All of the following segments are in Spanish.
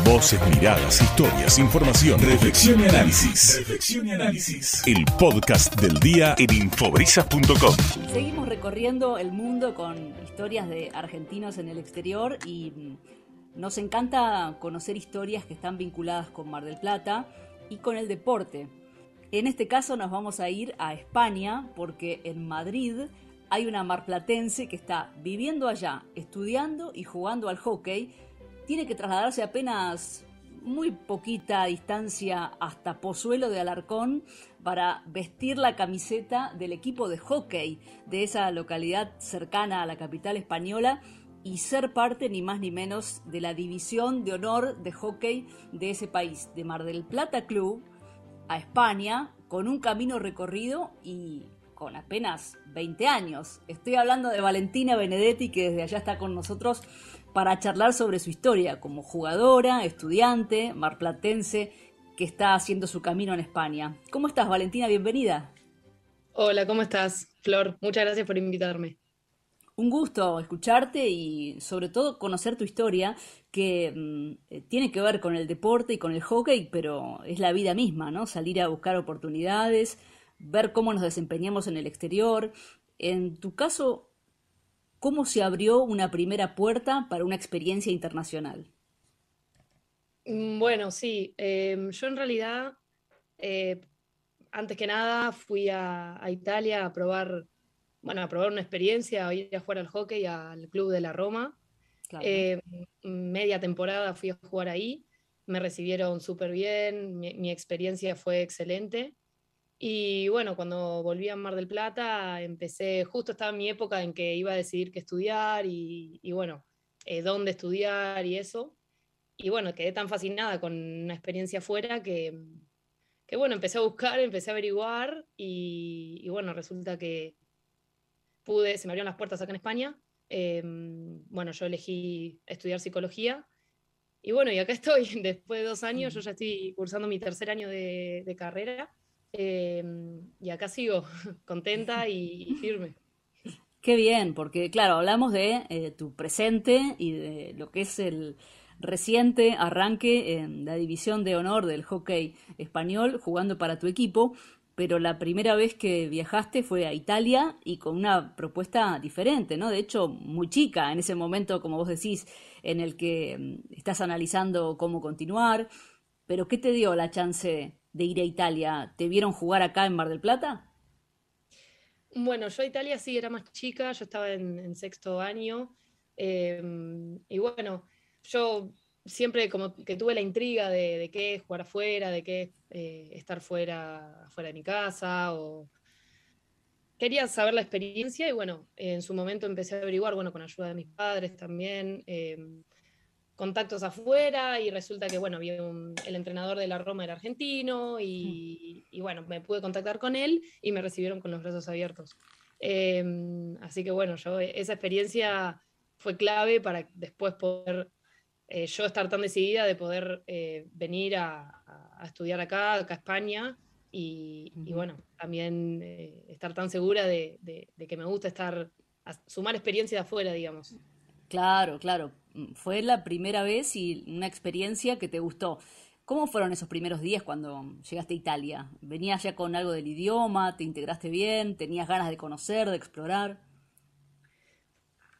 Voces, miradas, historias, información, reflexión y análisis. Reflexión y análisis. El podcast del día en infobrisas.com. Seguimos recorriendo el mundo con historias de argentinos en el exterior y mm, nos encanta conocer historias que están vinculadas con Mar del Plata y con el deporte. En este caso nos vamos a ir a España porque en Madrid hay una marplatense que está viviendo allá, estudiando y jugando al hockey. Tiene que trasladarse apenas muy poquita distancia hasta Pozuelo de Alarcón para vestir la camiseta del equipo de hockey de esa localidad cercana a la capital española y ser parte ni más ni menos de la división de honor de hockey de ese país, de Mar del Plata Club a España, con un camino recorrido y con apenas 20 años. Estoy hablando de Valentina Benedetti, que desde allá está con nosotros para charlar sobre su historia como jugadora, estudiante, marplatense, que está haciendo su camino en España. ¿Cómo estás, Valentina? Bienvenida. Hola, ¿cómo estás, Flor? Muchas gracias por invitarme. Un gusto escucharte y sobre todo conocer tu historia, que mm, tiene que ver con el deporte y con el hockey, pero es la vida misma, ¿no? Salir a buscar oportunidades, ver cómo nos desempeñamos en el exterior. En tu caso, ¿cómo se abrió una primera puerta para una experiencia internacional? Mm, bueno, sí, em, yo en realidad, eh, antes que nada, fui a, Italia a probar, bueno, a probar una experiencia, a ir a jugar al hockey al club de la Roma. Em, media temporada fui a jugar ahí, me recibieron súper bien, mi, experiencia fue excelente. Y bueno, cuando volví a Mar del Plata, empecé, justo estaba en mi época en que iba a decidir qué estudiar y, bueno, eh, dónde estudiar y eso. Y bueno, quedé tan fascinada con una experiencia afuera que, que bueno, empecé a buscar, empecé a averiguar y, bueno, resulta que pude, se me abrieron las puertas acá en España. Em, bueno, yo elegí estudiar psicología y bueno, y acá estoy, después de dos años, yo ya estoy cursando mi tercer año de, de carrera Em, y acá sigo contenta y, firme. Qué bien, porque claro, hablamos de eh, tu presente y de lo que es el reciente arranque en la división de honor del hockey español jugando para tu equipo, pero la primera vez que viajaste fue a Italia y con una propuesta diferente, ¿no? De hecho, muy chica en ese momento, como vos decís, en el que mm, estás analizando cómo continuar, pero ¿qué te dio la chance de ir a Italia, ¿te vieron jugar acá en Mar del Plata? Bueno, yo a Italia sí era más chica, yo estaba en, sexto año. Em, y bueno, yo siempre como que tuve la intriga de, qué es jugar afuera, de qué eh, estar fuera, fuera de mi casa, o quería saber la experiencia y bueno, en su momento empecé a averiguar, bueno, con ayuda de mis padres también, em, contactos afuera y resulta que, bueno, había el entrenador de la Roma era argentino y, bueno, me pude contactar con él y me recibieron con los brazos abiertos. Em, así que bueno, yo esa experiencia fue clave para después poder eh, yo estar tan decidida de poder eh, venir a, estudiar acá, acá a España y, bueno, también eh, estar tan segura de, de, que me gusta estar, sumar experiencia de afuera, digamos. Claro, claro. Fue la primera vez y una experiencia que te gustó. ¿Cómo fueron esos primeros días cuando llegaste a Italia? ¿Venías ya con algo del idioma? ¿Te integraste bien? ¿Tenías ganas de conocer, de explorar?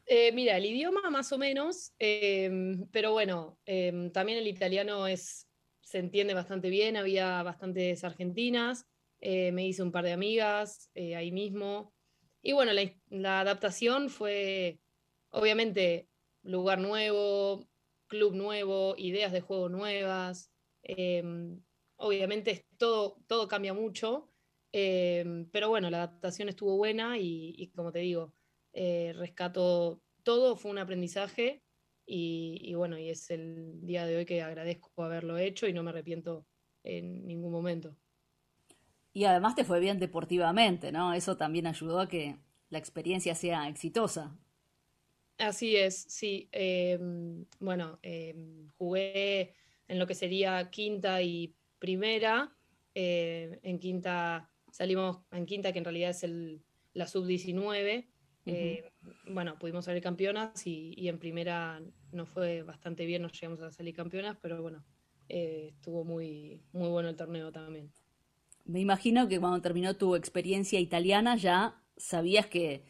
Eh, mira, el idioma más o menos, em, pero bueno, em, también el italiano es, se entiende bastante bien, había bastantes argentinas, eh, me hice un par de amigas eh, ahí mismo. Y bueno, la adaptación fue Obviamente, lugar nuevo, club nuevo, ideas de juego nuevas. Em, obviamente todo, todo cambia mucho, em, pero bueno, la adaptación estuvo buena y, como te digo, eh, rescato todo, fue un aprendizaje y, bueno, y es el día de hoy que agradezco haberlo hecho y no me arrepiento en ningún momento. Y además te fue bien deportivamente, ¿no? Eso también ayudó a que la experiencia sea exitosa. Así es, sí. Em, bueno, em, jugué en lo que sería quinta y primera. Eh, en quinta salimos en quinta, que en realidad es el, la sub-19. Eh, bueno, pudimos salir campeonas y, en primera nos fue bastante bien, nos llegamos a salir campeonas, pero bueno, eh, estuvo muy, muy bueno el torneo también. Me imagino que cuando terminó tu experiencia italiana ya sabías que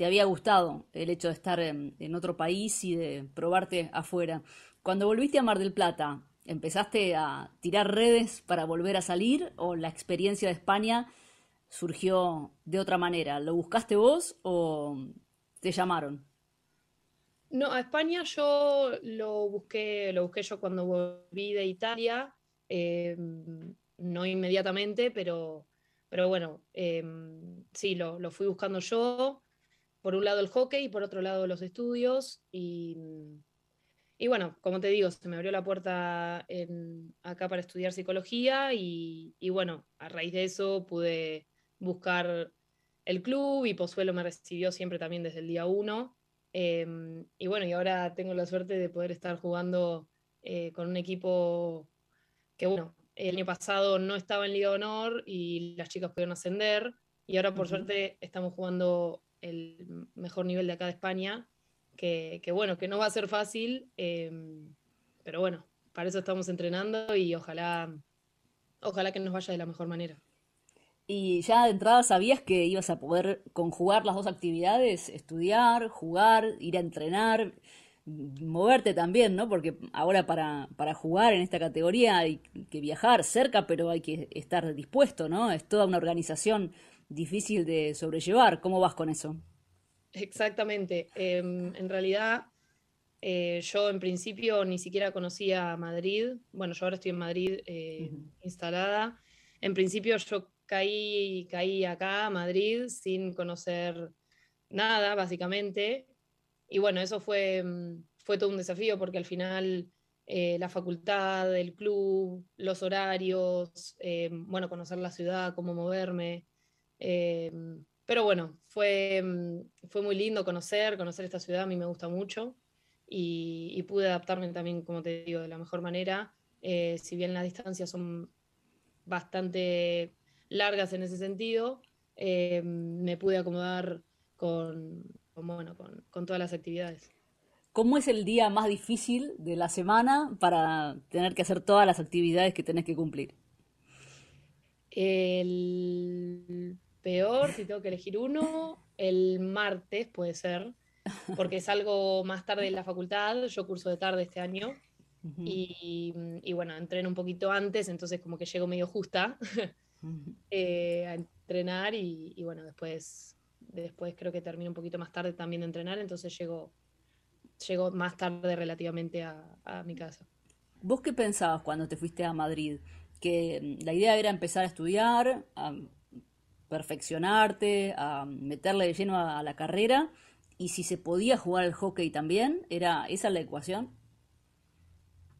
te había gustado el hecho de estar en, otro país y de probarte afuera. Cuando volviste a Mar del Plata, ¿empezaste a tirar redes para volver a salir o la experiencia de España surgió de otra manera? ¿Lo buscaste vos o te llamaron? No, a España yo lo busqué, lo busqué yo cuando volví de Italia, em, no inmediatamente, pero, pero bueno, em, sí, lo, lo, fui buscando yo. Por un lado el hockey y por otro lado los estudios. Y, y bueno, como te digo, se me abrió la puerta acá para estudiar psicología y, y bueno, a raíz de eso pude buscar el club y Pozuelo me recibió siempre también desde el día uno. Em, y bueno, y ahora tengo la suerte de poder estar jugando eh, con un equipo que, bueno, el año pasado no estaba en Liga Honor y las chicas pudieron ascender. Y ahora, por suerte, estamos jugando el mejor nivel de acá de España. Que, bueno, que no va a ser fácil, em, pero bueno, para eso estamos entrenando y ojalá, ojalá que nos vaya de la mejor manera. Y ya de entrada sabías que ibas a poder conjugar las dos actividades, estudiar, jugar, ir a entrenar, moverte también, ¿no? Porque ahora para, para jugar en esta categoría hay que viajar cerca, pero hay que estar dispuesto, ¿no? Es toda una organización difícil de sobrellevar. ¿Cómo vas con eso? Exactamente. Em, en realidad, eh, yo en principio ni siquiera conocía Madrid. Bueno, yo ahora estoy en Madrid eh, instalada. En principio yo caí, caí acá a Madrid sin conocer nada, básicamente. Y bueno, eso fue, mm, fue todo un desafío porque al final eh, la facultad, el club, los horarios, eh, bueno, conocer la ciudad, cómo moverme. Eh, pero bueno, fue, mm, fue muy lindo conocer, conocer esta ciudad, a mí me gusta mucho y, y pude adaptarme también, como te digo, de la mejor manera. si bien las distancias son bastante largas en ese sentido, eh, me pude acomodar con, bueno, con, todas las actividades. ¿Cómo es el día más difícil de la semana para tener que hacer todas las actividades que tenés que cumplir? El peor, si tengo que elegir uno, el martes puede ser, porque es algo más tarde en la facultad, yo curso de tarde este año, y, y, bueno, entreno un poquito antes, entonces como que llego medio justa. Eh, a entrenar y, bueno, después, después creo que termino un poquito más tarde también de entrenar, entonces llego, llego más tarde relativamente a, mi casa. ¿Vos qué pensabas cuando te fuiste a Madrid? Que mm, la idea era empezar a estudiar, a perfeccionarte, a meterle de lleno a, la carrera, y si se podía jugar al hockey también, ¿era esa la ecuación?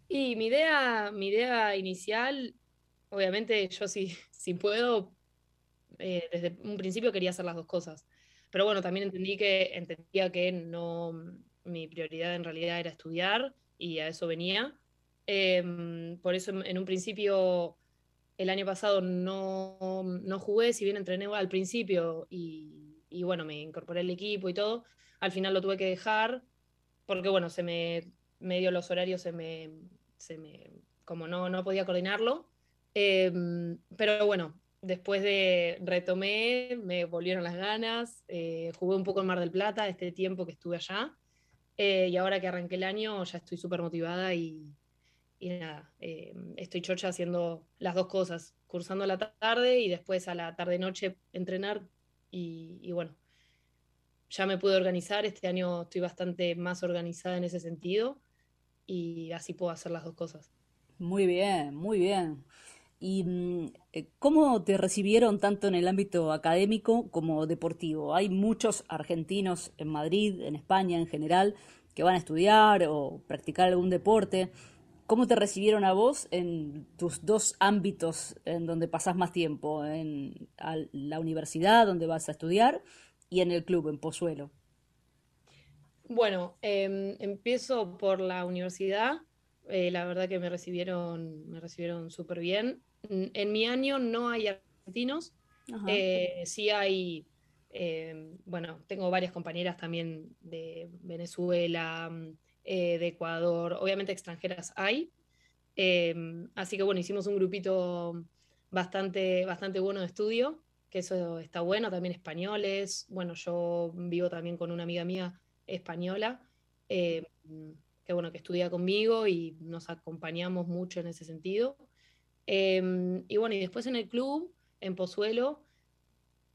Y mi idea, mi idea inicial, obviamente yo sí, si puedo, eh, desde un principio quería hacer las dos cosas. Pero bueno, también entendí que, entendía que no, mi prioridad en realidad era estudiar y a eso venía. Em, por eso en, un principio, el año pasado no, no, jugué, si bien entrené al principio y, bueno, me incorporé al equipo y todo, al final lo tuve que dejar porque bueno, se me, medio los horarios se me, se me como no, no podía coordinarlo. Em, pero bueno, después de retomé, me volvieron las ganas, eh, jugué un poco en Mar del Plata este tiempo que estuve allá, eh, y ahora que arranqué el año ya estoy súper motivada y, nada, em, estoy chocha haciendo las dos cosas, cursando a la tarde y después a la tarde-noche entrenar, y, y bueno, ya me pude organizar, este año estoy bastante más organizada en ese sentido, y así puedo hacer las dos cosas. Muy bien, muy bien. ¿Y mm, eh, cómo te recibieron tanto en el ámbito académico como deportivo? Hay muchos argentinos en Madrid, en España en general, que van a estudiar o practicar algún deporte. ¿Cómo te recibieron a vos en tus dos ámbitos en donde pasás más tiempo? En la universidad, donde vas a estudiar, y en el club, en Pozuelo. Bueno, em, empiezo por la universidad. Eh, la verdad que me recibieron, me recibieron súper bien. En mi año no hay argentinos, eh, sí hay eh, bueno, tengo varias compañeras también de Venezuela, mm, eh, de Ecuador, obviamente extranjeras hay. así que bueno, hicimos un grupito bastante, bastante bueno de estudio, que eso está bueno, también españoles. Bueno, yo vivo también con una amiga mía española, que bueno, que estudia conmigo y nos acompañamos mucho en ese sentido. y bueno, y después en el club, en Pozuelo,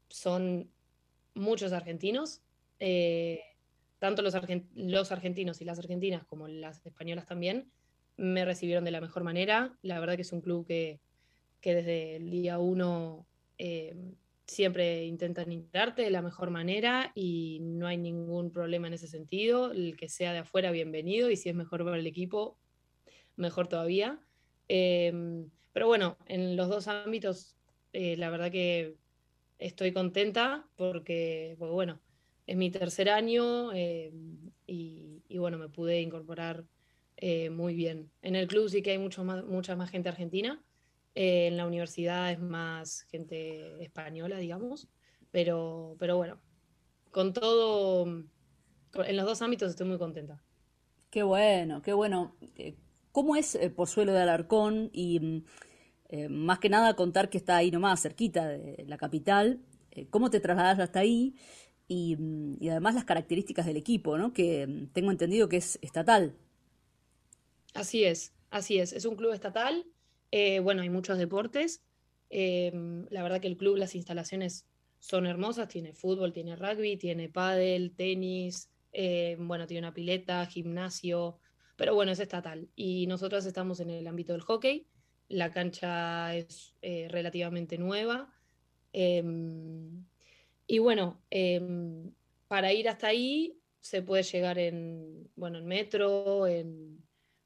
son muchos argentinos, eh, tanto los, los, argentinos y las argentinas como las españolas también, me recibieron de la mejor manera. La verdad que es un club que, desde el día uno eh, siempre intentan integrarte de la mejor manera y no hay ningún problema en ese sentido. El que sea de afuera, bienvenido, y si es mejor para el equipo, mejor todavía. Em, pero bueno, en los dos ámbitos, eh, la verdad que estoy contenta porque, bueno, es mi tercer año eh, y, bueno, me pude incorporar eh, muy bien. En el club sí que hay mucho más, mucha más gente argentina, eh, en la universidad es más gente española, digamos, pero, pero bueno, con todo, en los dos ámbitos estoy muy contenta. Qué bueno, qué bueno. ¿Cómo es Pozuelo de Alarcón y eh, más que nada contar que está ahí nomás, cerquita de la capital, cómo te trasladas hasta ahí mm, y, además las características del equipo, ¿no? que mm, tengo entendido que es estatal. Así es, así es, es un club estatal, eh, bueno, hay muchos deportes, la verdad que el club, las instalaciones son hermosas, tiene fútbol, tiene rugby, tiene pádel, tenis, bueno, tiene una pileta, gimnasio, pero bueno, es estatal. Y nosotros estamos en el ámbito del hockey, la cancha es eh, relativamente nueva. Y bueno, em, para ir hasta ahí se puede llegar en, bueno, en metro, en,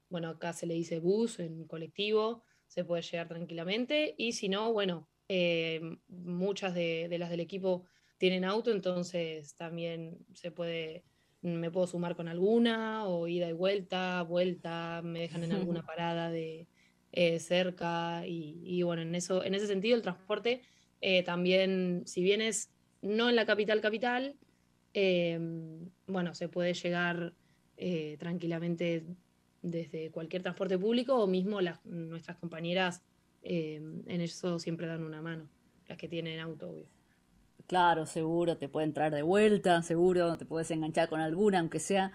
bueno, acá se le dice bus, en colectivo, se puede llegar tranquilamente. Y si no, bueno, em, muchas de, las del equipo tienen auto, entonces también se puede, me puedo sumar con alguna, o ida y vuelta, vuelta, me dejan en alguna parada de, eh, cerca y, bueno, en, eso, en ese sentido el transporte eh, también, si bien es no en la capital capital, em, bueno, se puede llegar eh, tranquilamente desde cualquier transporte público o mismo las, nuestras compañeras em, en eso siempre dan una mano, las que tienen auto. Claro, seguro, te pueden traer de vuelta, seguro, te puedes enganchar con alguna, aunque sea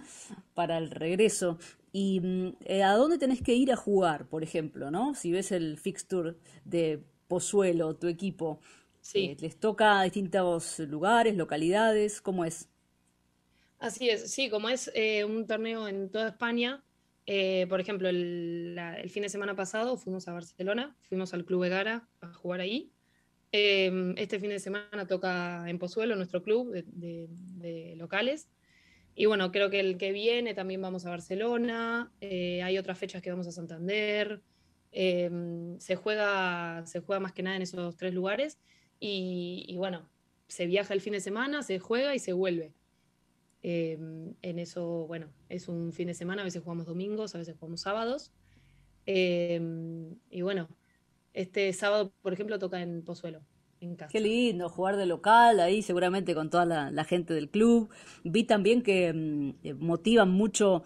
para el regreso. ¿Y mm, eh, a dónde tenés que ir a jugar, por ejemplo, no? Si ves el fixture de Pozuelo, tu equipo, sí. Eh, ¿les toca a distintos lugares, localidades? ¿Cómo es? Así es, sí, como es eh, un torneo en toda España, por ejemplo, el, fin de semana pasado fuimos a Barcelona, fuimos al Club Egara a jugar ahí. este fin de semana toca en Pozuelo, nuestro club de locales. Y bueno, creo que el que viene también vamos a Barcelona, eh, hay otras fechas que vamos a Santander, em, se, juega, se juega más que nada en esos tres lugares y, bueno, se viaja el fin de semana, se juega y se vuelve. Em, en eso, bueno, es un fin de semana, a veces jugamos domingos, a veces jugamos sábados. Em, y bueno, este sábado, por ejemplo, toca en Pozuelo. Qué lindo jugar de local ahí, seguramente con toda la, gente del club. Vi también que mm, eh, motivan mucho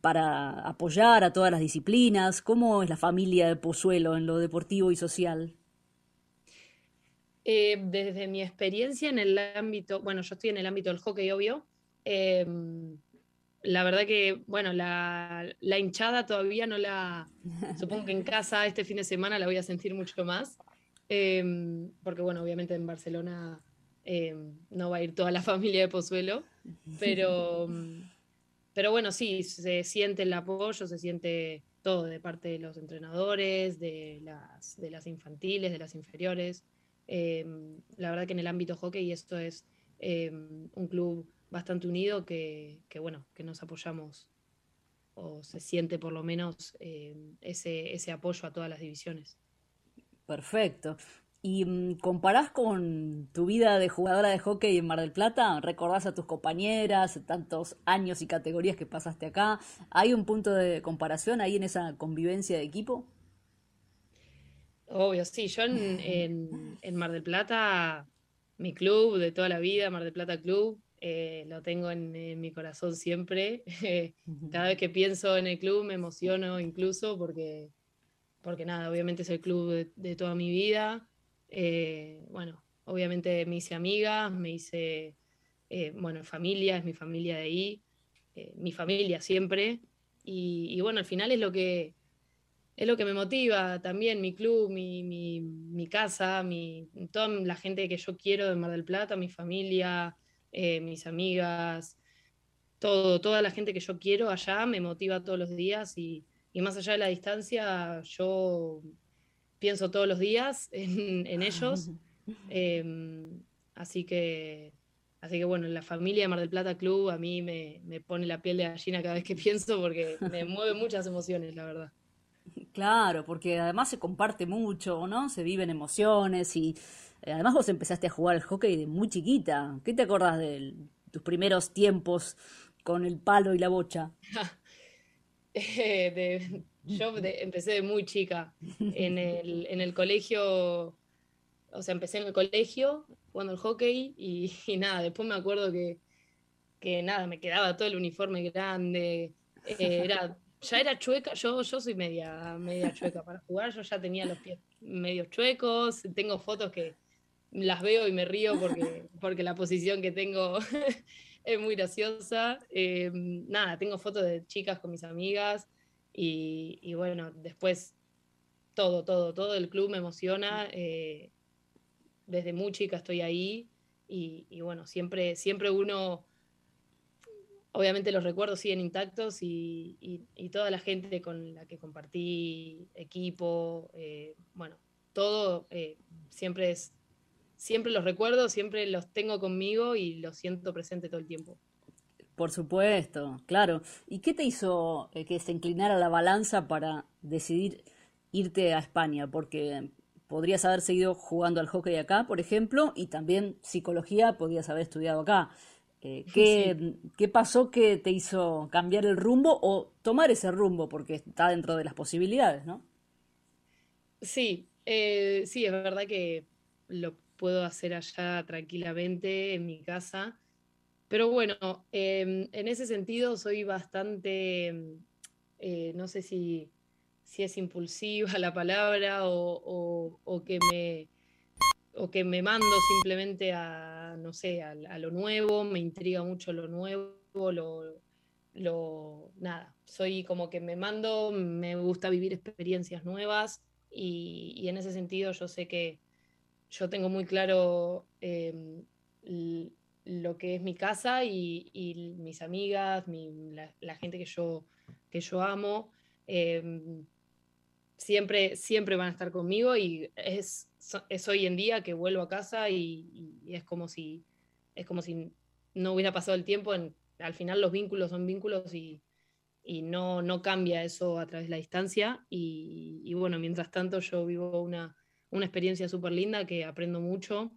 para apoyar a todas las disciplinas. ¿Cómo es la familia de Pozuelo en lo deportivo y social? Eh, desde mi experiencia en el ámbito, bueno, yo estoy en el ámbito del hockey, obvio. Em, la verdad que, bueno, la, la hinchada todavía no la, supongo que en casa este fin de semana la voy a sentir mucho más. Em, porque bueno, obviamente en Barcelona em, no va a ir toda la familia de Pozuelo, pero, pero bueno, sí, se siente el apoyo, se siente todo de parte de los entrenadores, de las, de las infantiles, de las inferiores. Em, la verdad que en el ámbito hockey esto es un club bastante unido que, bueno, que nos apoyamos o se siente por lo menos ese, ese apoyo a todas las divisiones. Perfecto. ¿Y mm, comparás con tu vida de jugadora de hockey en Mar del Plata? ¿Recordás a tus compañeras, tantos años y categorías que pasaste acá? ¿Hay un punto de comparación ahí en esa convivencia de equipo? Obvio, sí. Yo en, Mar del Plata mi club de toda la vida, Mar del Plata Club. Eh, lo tengo en, mi corazón siempre. Cada vez que pienso en el club me emociono incluso porque, porque nada, obviamente es el club de, toda mi vida. Eh, bueno, obviamente me hice amiga, me hice, eh, bueno, familia, es mi familia de ahí, mi familia siempre. Y, bueno, al final es lo que, es lo que me motiva también, mi club, mi, mi, mi casa, mi, toda la gente que yo quiero de Mar del Plata, mi familia, eh, mis amigas, todo, toda la gente que yo quiero allá me motiva todos los días y, más allá de la distancia, yo pienso todos los días en, ellos. Em, así que Así que bueno, la familia de Mar del Plata Club a mí me, me, pone la piel de gallina cada vez que pienso porque me mueve muchas emociones, la verdad. Claro, porque además se comparte mucho, ¿no? Se viven emociones y Además vos empezaste a jugar al hockey de muy chiquita. ¿Qué te acordás de tus primeros tiempos con el palo y la bocha? Eh, yo empecé de muy chica. En el, en el, colegio, o sea, empecé en el colegio jugando al hockey y, nada, después me acuerdo que, que, nada, me quedaba todo el uniforme grande. Eh, era, ya era chueca, yo, yo soy media, media chueca para jugar, yo ya tenía los pies medio chuecos, tengo fotos que, las veo y me río porque, porque la posición que tengo es muy graciosa. Eh, nada, tengo fotos de chicas con mis amigas y, bueno, después todo, todo, todo el club me emociona. Eh, desde muy chica estoy ahí y, bueno, siempre, siempre uno, obviamente los recuerdos siguen intactos y, toda la gente con la que compartí equipo, eh, bueno, todo siempre es siempre los recuerdo, siempre los tengo conmigo y los siento presente todo el tiempo. Por supuesto, claro. ¿Y qué te hizo eh, que se inclinara la balanza para decidir irte a España? Porque podrías haber seguido jugando al hockey acá, por ejemplo, y también psicología podrías haber estudiado acá. Eh, ¿qué, ¿Qué pasó que te hizo cambiar el rumbo o tomar ese rumbo? Porque está dentro de las posibilidades, ¿no? Sí, eh, sí, es verdad que lo puedo hacer allá tranquilamente en mi casa. Pero bueno, em, en ese sentido soy bastante, em, eh, no sé si, si, es impulsiva la palabra o, que me, o que me mando simplemente a, no sé, a, lo nuevo, me intriga mucho lo nuevo, lo, lo, nada, soy como que me mando, me gusta vivir experiencias nuevas y en ese sentido yo sé que yo tengo muy claro em, lo que es mi casa y, mis amigas, la, gente que yo, que yo amo. Em, siempre, siempre van a estar conmigo y es, es, hoy en día que vuelvo a casa y, es como si es como si no hubiera pasado el tiempo. al final los vínculos son vínculos y, no, no cambia eso a través de la distancia. y bueno, mientras tanto yo vivo una, una experiencia súper linda que aprendo mucho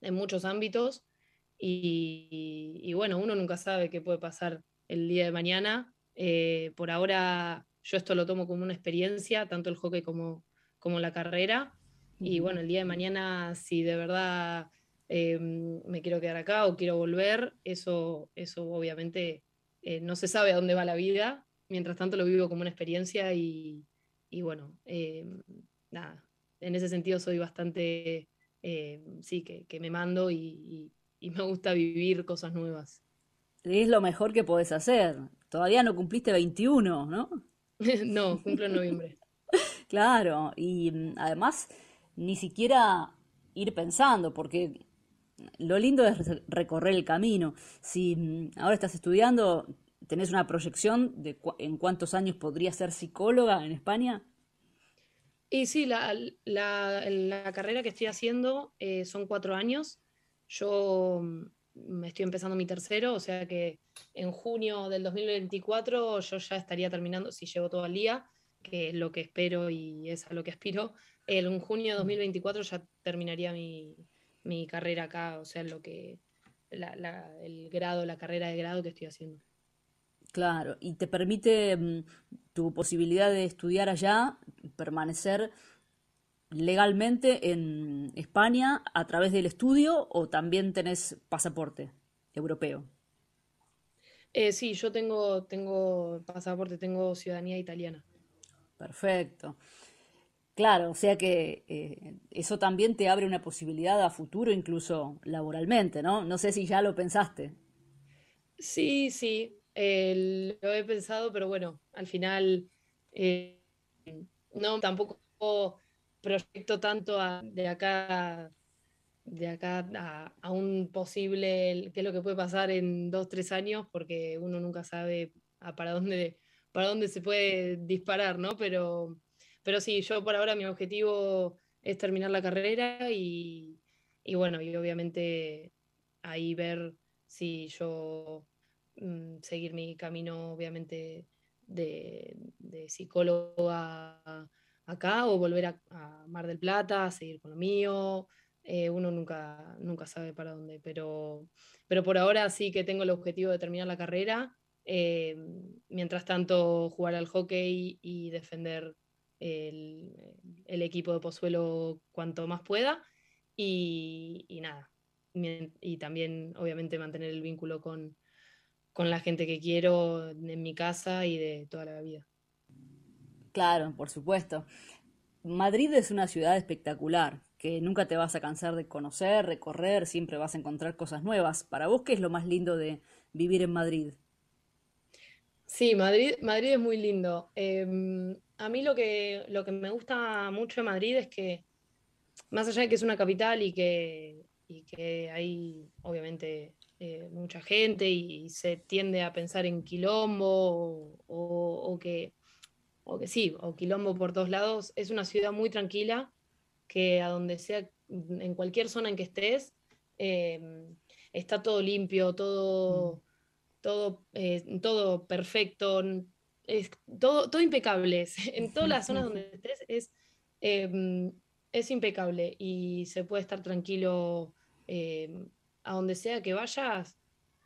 en muchos ámbitos y, bueno, uno nunca sabe qué puede pasar el día de mañana. Eh, por ahora yo esto lo tomo como una experiencia, tanto el hockey como, como la carrera. Y bueno, el día de mañana, si de verdad eh, me quiero quedar acá o quiero volver, eso, eso obviamente eh, no se sabe a dónde va la vida. Mientras tanto lo vivo como una experiencia y, y bueno, nada, en ese sentido soy bastante, eh, sí, que, me mando y, me gusta vivir cosas nuevas. Es lo mejor que podés hacer. Todavía no cumpliste 21, ¿no? no, cumplo en noviembre. claro, y mm, además ni siquiera ir pensando, porque lo lindo es recorrer el camino. Si mm, ahora estás estudiando, ¿tenés una proyección de en cuántos años podrías ser psicóloga en España? Y sí, la, la, carrera que estoy haciendo eh, son cuatro años. Yo mm, me estoy empezando mi tercero, o sea que en junio del 2024 yo ya estaría terminando, si llevo todo el día, que es lo que espero y es a lo que aspiro. En junio de 2024 ya terminaría mi, mi carrera acá, o sea, lo que el grado, la carrera de grado que estoy haciendo. Claro, y te permite mm, tu posibilidad de estudiar allá, permanecer legalmente en España a través del estudio o también tenés pasaporte europeo? Eh, sí, yo tengo, tengo pasaporte, tengo ciudadanía italiana. Perfecto. Claro, o sea que eh, eso también te abre una posibilidad a futuro, incluso laboralmente, ¿no? No sé si ya lo pensaste. Sí, sí, eh, lo he pensado, pero bueno, al final no, tampoco proyecto tanto de acá de acá a, un posible, qué es lo que puede pasar en dos, tres años, porque uno nunca sabe para dónde, para dónde se puede disparar, ¿no? Pero, pero sí, yo por ahora mi objetivo es terminar la carrera y, bueno, y obviamente ahí ver si yo mm, seguir mi camino, obviamente, de, de psicóloga acá o volver a, Mar del Plata, a seguir con lo mío. Eh, uno nunca, nunca sabe para dónde, pero, pero por ahora sí que tengo el objetivo de terminar la carrera. Eh, mientras tanto, jugar al hockey y defender el, equipo de Pozuelo cuanto más pueda. Y, nada, y también obviamente mantener el vínculo con, con la gente que quiero en mi casa y de toda la vida. Claro, por supuesto. Madrid es una ciudad espectacular, que nunca te vas a cansar de conocer, recorrer, siempre vas a encontrar cosas nuevas. Para vos, ¿qué es lo más lindo de vivir en Madrid? Sí, Madrid, Madrid es muy lindo. Em, a mí lo que, lo que me gusta mucho de Madrid es que, más allá de que es una capital y que, y que hay obviamente eh, mucha gente y, se tiende a pensar en quilombo o que o que sí, o quilombo por todos lados, es una ciudad muy tranquila, que a donde sea, en cualquier zona en que estés, em, está todo limpio, todo, mm. todo, eh, todo perfecto, es todo, todo impecable. En todas las zonas donde estés es, em, es impecable y se puede estar tranquilo em, a donde sea que vayas.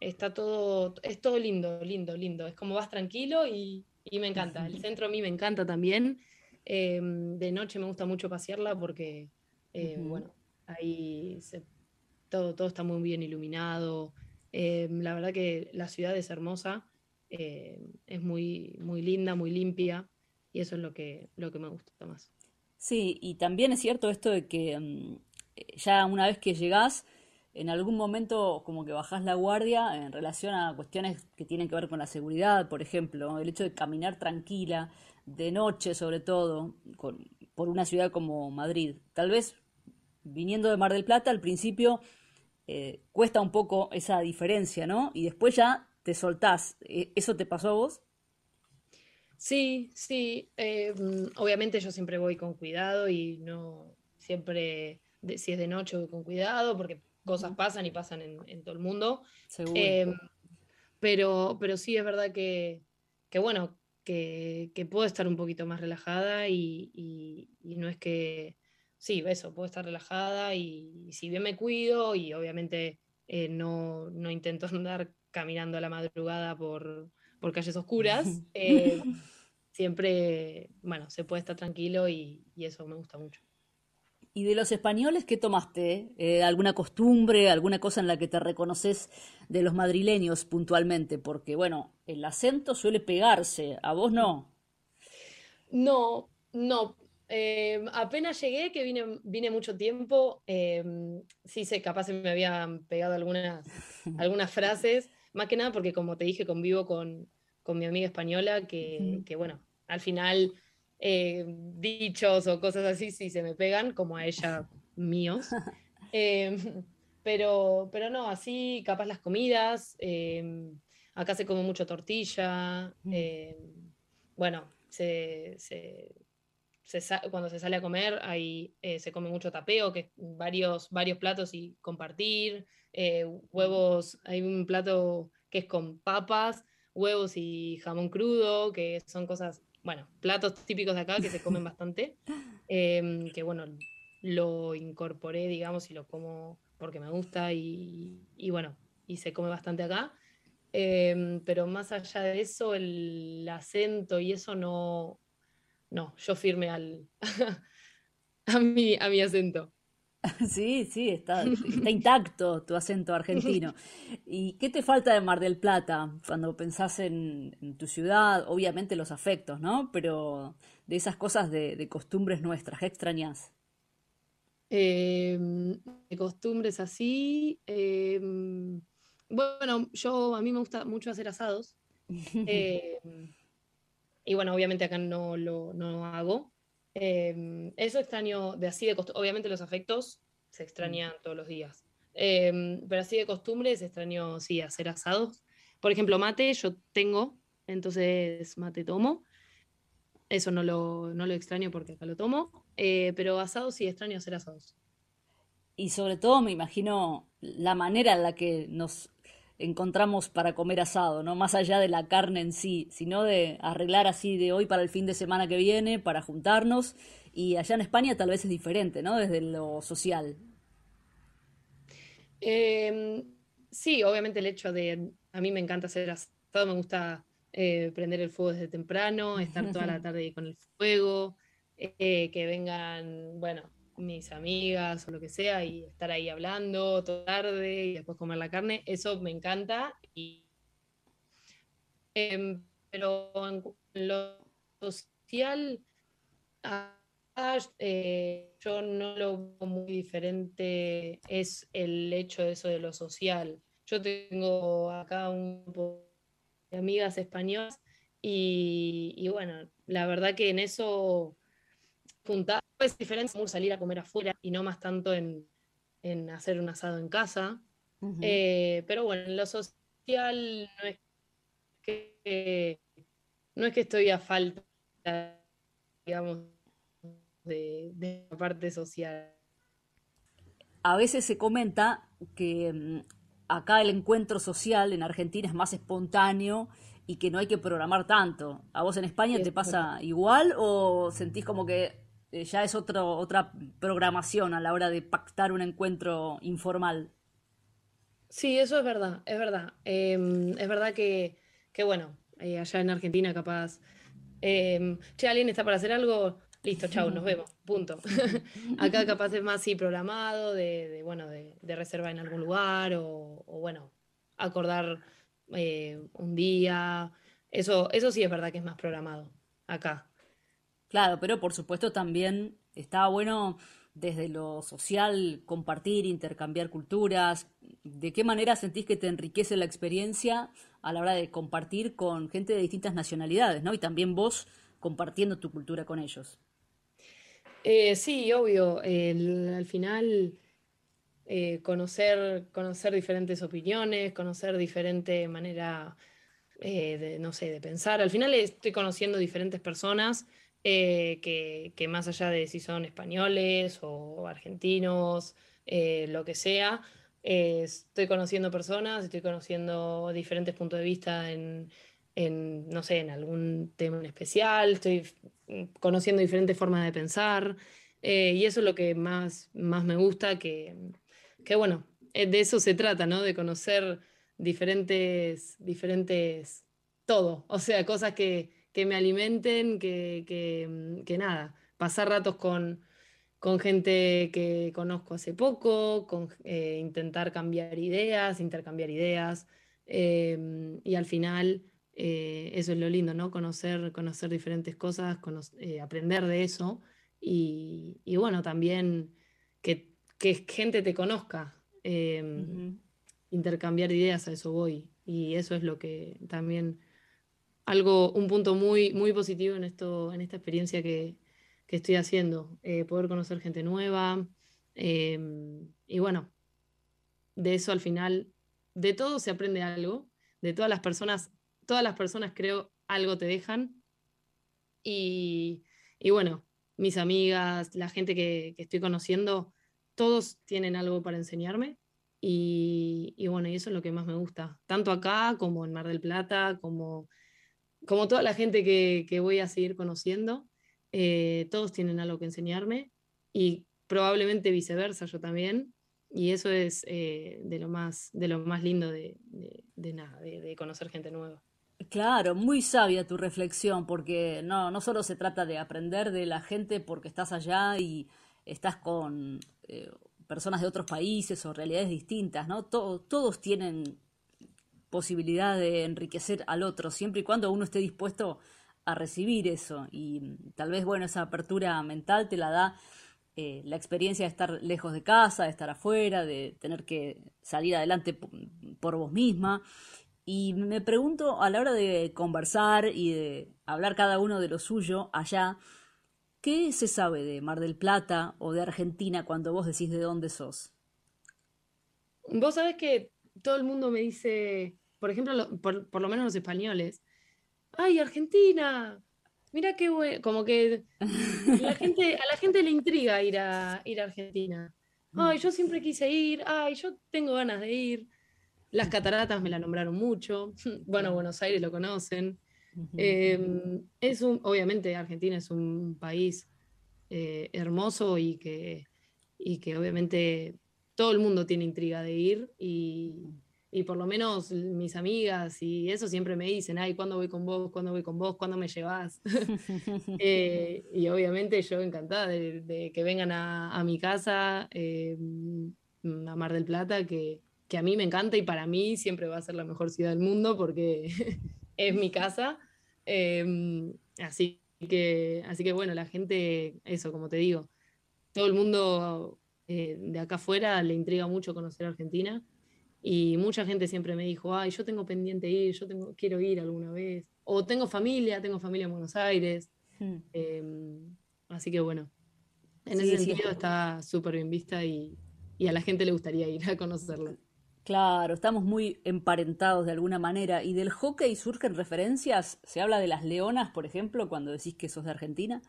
Está todo, es todo lindo, lindo, lindo. Es como vas tranquilo y, y me encanta. El centro a mí me encanta también. Em, de noche me gusta mucho pasearla porque, eh, bueno, ahí todo, todo está muy bien iluminado. Em, la verdad que la ciudad es hermosa, es muy, muy linda, muy limpia y eso es lo que, lo que me gusta más. Sí, y también es cierto esto de que ya una vez que llegás, en algún momento como que bajás la guardia en relación a cuestiones que tienen que ver con la seguridad, por ejemplo, el hecho de caminar tranquila, de noche sobre todo, por una ciudad como Madrid. Tal vez viniendo de Mar del Plata al principio eh, cuesta un poco esa diferencia, ¿no? Y después ya te soltás. ¿E-, ¿Eso te pasó a vos? Sí, sí. Eh, obviamente yo siempre voy con cuidado y no siempre, si es de noche voy con cuidado porque cosas pasan y pasan en, todo el mundo. Em, pero, pero sí es verdad que, bueno, que, puedo estar un poquito más relajada y, no es que, sí, eso, puedo estar relajada y, si bien me cuido y obviamente eh, no, intento andar caminando a la madrugada por, calles oscuras, eh, siempre, bueno, se puede estar tranquilo y eso me gusta mucho. ¿Y de los españoles qué tomaste? Eh, ¿Alguna costumbre, alguna cosa en la que te reconoces de los madrileños puntualmente? Porque, bueno, el acento suele pegarse, ¿a vos no? No, no. Eh, apenas llegué, que vine, vine mucho tiempo, eh, sí sé, capaz se me habían pegado algunas, algunas frases, más que nada porque como te dije, convivo con, mi amiga española, que, que bueno, al final eh, dichos o cosas así si se me pegan, como a ella míos. Eh, pero, pero no, así capaz las comidas. Eh, acá se come mucho tortilla. Mm. bueno, cuando se sale a comer, ahí se come mucho tapeo, que es varios, varios platos y compartir. huevos, hay un plato que es con papas, huevos y jamón crudo, que son cosas bueno, platos típicos de acá que se comen bastante, em, que bueno, lo incorporé, digamos, y lo como porque me gusta y, bueno, y se come bastante acá. Em, pero más allá de eso, el acento y eso no, no, yo firme al, a mi, a mi acento. Sí, sí, está, está intacto tu acento argentino. ¿Y qué te falta de Mar del Plata cuando pensás en, en tu ciudad? Obviamente los afectos, ¿no? Pero de esas cosas de, de costumbres nuestras, ¿qué extrañas? Em, de costumbres así. em, bueno, yo a mí me gusta mucho hacer asados. em, y bueno, obviamente acá no lo no hago. Em, eso extraño de así de costumbre. Obviamente los afectos se extrañan todos los días. Em, pero así de costumbres extraño, sí, hacer asados. Por ejemplo, mate yo tengo, entonces mate tomo. Eso no lo, no lo extraño porque acá lo tomo. Eh, pero asados sí extraño hacer asados. Y sobre todo me imagino la manera en la que nos encontramos para comer asado, ¿no? Más allá de la carne en sí, sino de arreglar así de hoy para el fin de semana que viene, para juntarnos. Y allá en España tal vez es diferente, ¿no? Desde lo social. Em, sí, obviamente el hecho de, a mí me encanta hacer asado, me gusta eh, prender el fuego desde temprano, estar toda la tarde con el fuego, eh, que vengan, bueno, mis amigas o lo que sea y estar ahí hablando toda tarde y después comer la carne, eso me encanta. Y, em, pero en lo social, ah, eh, yo no lo veo muy diferente, es el hecho de eso de lo social. Yo tengo acá un grupo de amigas españolas y, y bueno, la verdad que en eso juntar es diferente como salir a comer afuera y no más tanto en, en hacer un asado en casa. Eh, pero bueno, en lo social no es que no es que estoy a falta, digamos, de, de la parte social. A veces se comenta que mm, acá el encuentro social en Argentina es más espontáneo y que no hay que programar tanto. ¿A vos en Sí, España te pasa igual o sentís como que eh, ya es otro, otra programación a la hora de pactar un encuentro informal? Sí, eso es verdad, es verdad. Em, es verdad que, que bueno, eh, allá en Argentina capaz, em, che, alguien está para hacer algo, listo, chau, nos vemos, punto. Acá capaz es más, sí, programado, de, bueno, de, de reserva en algún lugar o, o, bueno, acordar eh, un día. Eso, eso sí es verdad que es más programado acá. Claro, pero por supuesto también estaba bueno desde lo social compartir, intercambiar culturas. ¿De qué manera sentís que te enriquece la experiencia a la hora de compartir con gente de distintas nacionalidades, ¿no? Y también vos compartiendo tu cultura con ellos. Eh, sí, obvio, al final eh, conocer, conocer diferentes opiniones, conocer diferente manera eh, de, no sé, de pensar. Al final estoy conociendo diferentes personas eh, que, más allá de si son españoles o argentinos, eh, lo que sea, eh, estoy conociendo personas, estoy conociendo diferentes puntos de vista en, en, no sé, en algún tema en especial, estoy mm, conociendo diferentes formas de pensar. y eso es lo que más, más me gusta, que, que bueno, de eso se trata, ¿no? De conocer diferentes, diferentes, todo, o sea, cosas que, que me alimenten, que, que, mm, que nada, pasar ratos con, con gente que conozco hace poco, con, eh, intentar cambiar ideas, intercambiar ideas, eh, y al final eh, eso es lo lindo, ¿no? Conocer, conocer diferentes cosas, eh, aprender de eso, y, y bueno, también que, que gente te conozca. em, intercambiar ideas, a eso voy. Y eso es lo que también, algo, un punto muy, muy positivo en esto, en esta experiencia que, que estoy haciendo, eh, poder conocer gente nueva. em, y bueno, de eso al final, de todo se aprende algo, de todas las personas, todas las personas creo algo te dejan. Y, y bueno, mis amigas, la gente que, que estoy conociendo, todos tienen algo para enseñarme. Y, y bueno, y eso es lo que más me gusta, tanto acá como en Mar del Plata, como, como toda la gente que, que voy a seguir conociendo, eh, todos tienen algo que enseñarme y probablemente viceversa yo también. Y eso es eh, de lo más, de lo más lindo de, de, conocer gente nueva. Claro, muy sabia tu reflexión, porque no, no solo se trata de aprender de la gente porque estás allá y estás con eh, personas de otros países o realidades distintas, ¿no? todos tienen posibilidad de enriquecer al otro, siempre y cuando uno esté dispuesto a recibir eso. Y mm, tal vez, bueno, esa apertura mental te la da eh, la experiencia de estar lejos de casa, de estar afuera, de tener que salir adelante por vos misma. Y me pregunto, a la hora de conversar y de hablar cada uno de lo suyo allá, ¿qué se sabe de Mar del Plata o de Argentina cuando vos decís de dónde sos? Vos sabés que todo el mundo me dice, por ejemplo, por, por, lo menos los españoles, ¡ay, Argentina! Mira qué bueno, como que la gente, a la gente le intriga ir a, ir a Argentina. Mm. Ay, yo siempre quise ir, ay, yo tengo ganas de ir. Las cataratas me la nombraron mucho. Bueno, Buenos Aires lo conocen. Em, es un, obviamente Argentina es un país eh, hermoso y que, y que obviamente todo el mundo tiene intriga de ir y, y por lo menos mis amigas y eso siempre me dicen, ay, ¿cuándo voy con vos? ¿Cuándo voy con vos? ¿Cuándo me llevas? Eh, y obviamente yo encantada de, que vengan a, mi casa, eh, a Mar del Plata, que, que, a mí me encanta y para mí siempre va a ser la mejor ciudad del mundo porque es mi casa. Em, así, que, así que bueno, la gente, eso, como te digo, todo el mundo eh, de acá afuera le intriga mucho conocer Argentina. Y mucha gente siempre me dijo, ay, yo tengo pendiente ir, yo tengo, quiero ir alguna vez. O tengo familia, tengo familia en Buenos Aires. Hmm. Em, así que bueno, en ese sentido está súper bien vista y, a la gente le gustaría ir a conocerlo. Claro, estamos muy emparentados de alguna manera. ¿Y del hockey surgen referencias? ¿Se habla de las leonas, por ejemplo, cuando decís que sos de Argentina?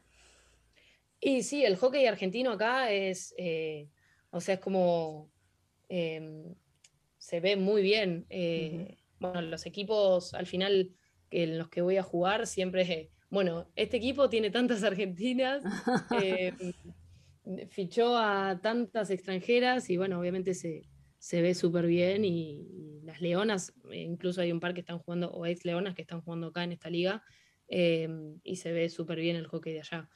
Y sí, el hockey argentino acá es, eh, o sea, es como em, se ve muy bien. Eh, bueno, los equipos al final en los que voy a jugar siempre, bueno, este equipo tiene tantas argentinas, eh, fichó a tantas extranjeras y bueno, obviamente se, se ve súper bien y, las leonas, eh, incluso hay un par que están jugando, o ex leonas que están jugando acá en esta liga, y se ve súper bien el hockey de allá.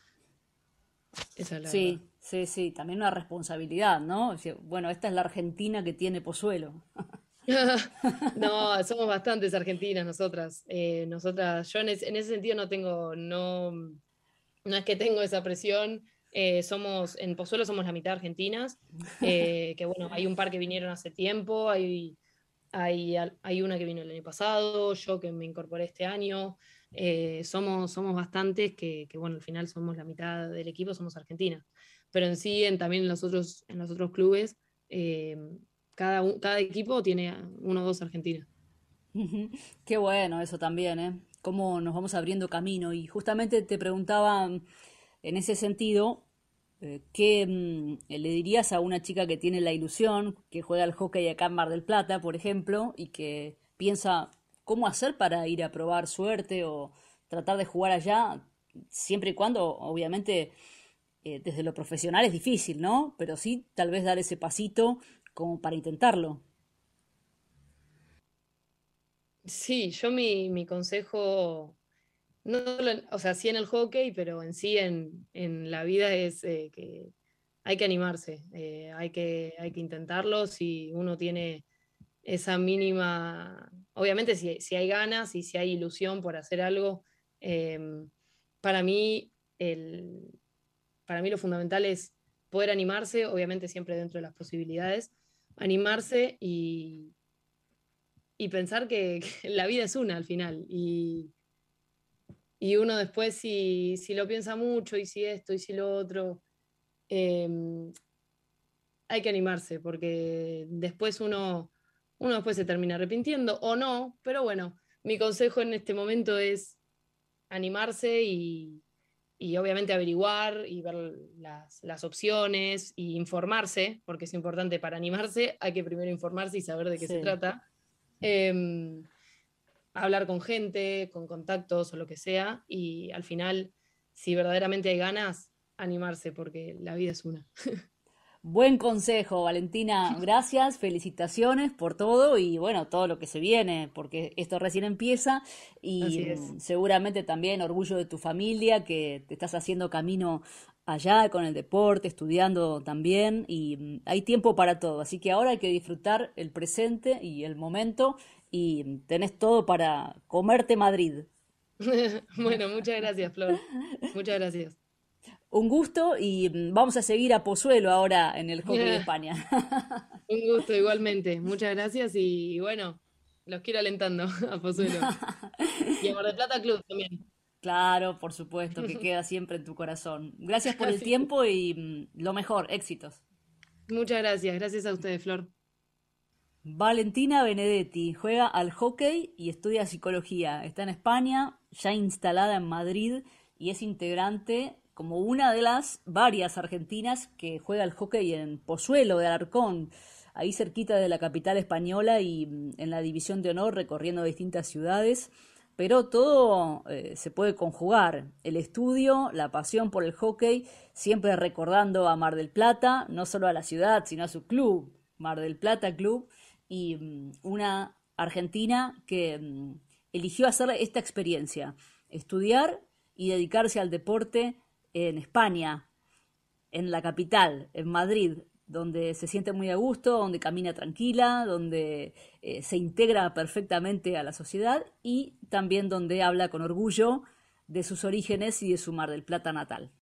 sí, sí, sí, también una responsabilidad, ¿no? Bueno, esta es la Argentina que tiene Pozuelo. no, somos bastantes argentinas nosotras. Eh, nosotras, yo en, ese sentido no tengo, no, no es que tengo esa presión. Eh, somos, en Pozuelo somos la mitad argentinas, eh, que bueno, hay un par que vinieron hace tiempo, hay, hay, hay una que vino el año pasado, yo que me incorporé este año. Somos, somos bastantes que, bueno, al final somos la mitad del equipo, somos Argentina. Pero en sí, en, también en los otros, en los otros clubes, eh, cada, cada equipo tiene uno o dos argentinas. Qué bueno eso también, ¿eh? Cómo nos vamos abriendo camino. Y justamente te preguntaba en ese sentido, eh, ¿qué mm, le dirías a una chica que tiene la ilusión, que juega al hockey acá en Mar del Plata, por ejemplo, y que piensa, cómo hacer para ir a probar suerte o tratar de jugar allá, siempre y cuando, obviamente, eh, desde lo profesional es difícil, ¿no? Pero sí, tal vez dar ese pasito como para intentarlo. Sí, yo mi, consejo, no, o sea, sí en el hockey, pero en sí en, la vida es eh, que hay que animarse, eh, hay, que, hay que intentarlo. Si uno tiene esa mínima obviamente si, hay ganas y si hay ilusión por hacer algo, para, mí para mí lo fundamental es poder animarse, obviamente siempre dentro de las posibilidades, animarse y, y pensar que, la vida es una al final. Y, y uno después si, lo piensa mucho y si esto y si lo otro, em, hay que animarse porque después uno uno después se termina arrepintiendo o no, pero bueno, mi consejo en este momento es animarse y, obviamente averiguar y ver las, opciones y informarse, porque es importante para animarse, hay que primero informarse y saber de qué se trata. Em, hablar con gente, con contactos o lo que sea, y al final, si verdaderamente hay ganas, animarse, porque la vida es una. Buen consejo, Valentina. Gracias, felicitaciones por todo y bueno, todo lo que se viene, porque esto recién empieza y seguramente también orgullo de tu familia que te estás haciendo camino allá con el deporte, estudiando también, y mm, hay tiempo para todo. Así que ahora hay que disfrutar el presente y el momento, y tenés todo para comerte Madrid. bueno, muchas gracias, Flor. Muchas gracias. Un gusto y mm, vamos a seguir a Pozuelo ahora en el hockey de España. Un gusto igualmente. Muchas gracias y bueno, los quiero alentando a Pozuelo. Y a Mar del Plata Club también. Claro, por supuesto, que queda siempre en tu corazón. Gracias por el tiempo y mm, lo mejor, éxitos. Muchas gracias, gracias a ustedes, Flor. Valentina Benedetti juega al hockey y estudia psicología. Está en España, ya instalada en Madrid y es integrante como una de las varias argentinas que juega al hockey en Pozuelo de Alarcón, ahí cerquita de la capital española y mm, en la división de honor recorriendo distintas ciudades. Pero todo eh, se puede conjugar, el estudio, la pasión por el hockey, siempre recordando a Mar del Plata, no solo a la ciudad, sino a su club, Mar del Plata Club, y mm, una argentina que mm, eligió hacer esta experiencia, estudiar y dedicarse al deporte en España, en la capital, en Madrid, donde se siente muy a gusto, donde camina tranquila, donde eh, se integra perfectamente a la sociedad y también donde habla con orgullo de sus orígenes y de su Mar del Plata natal.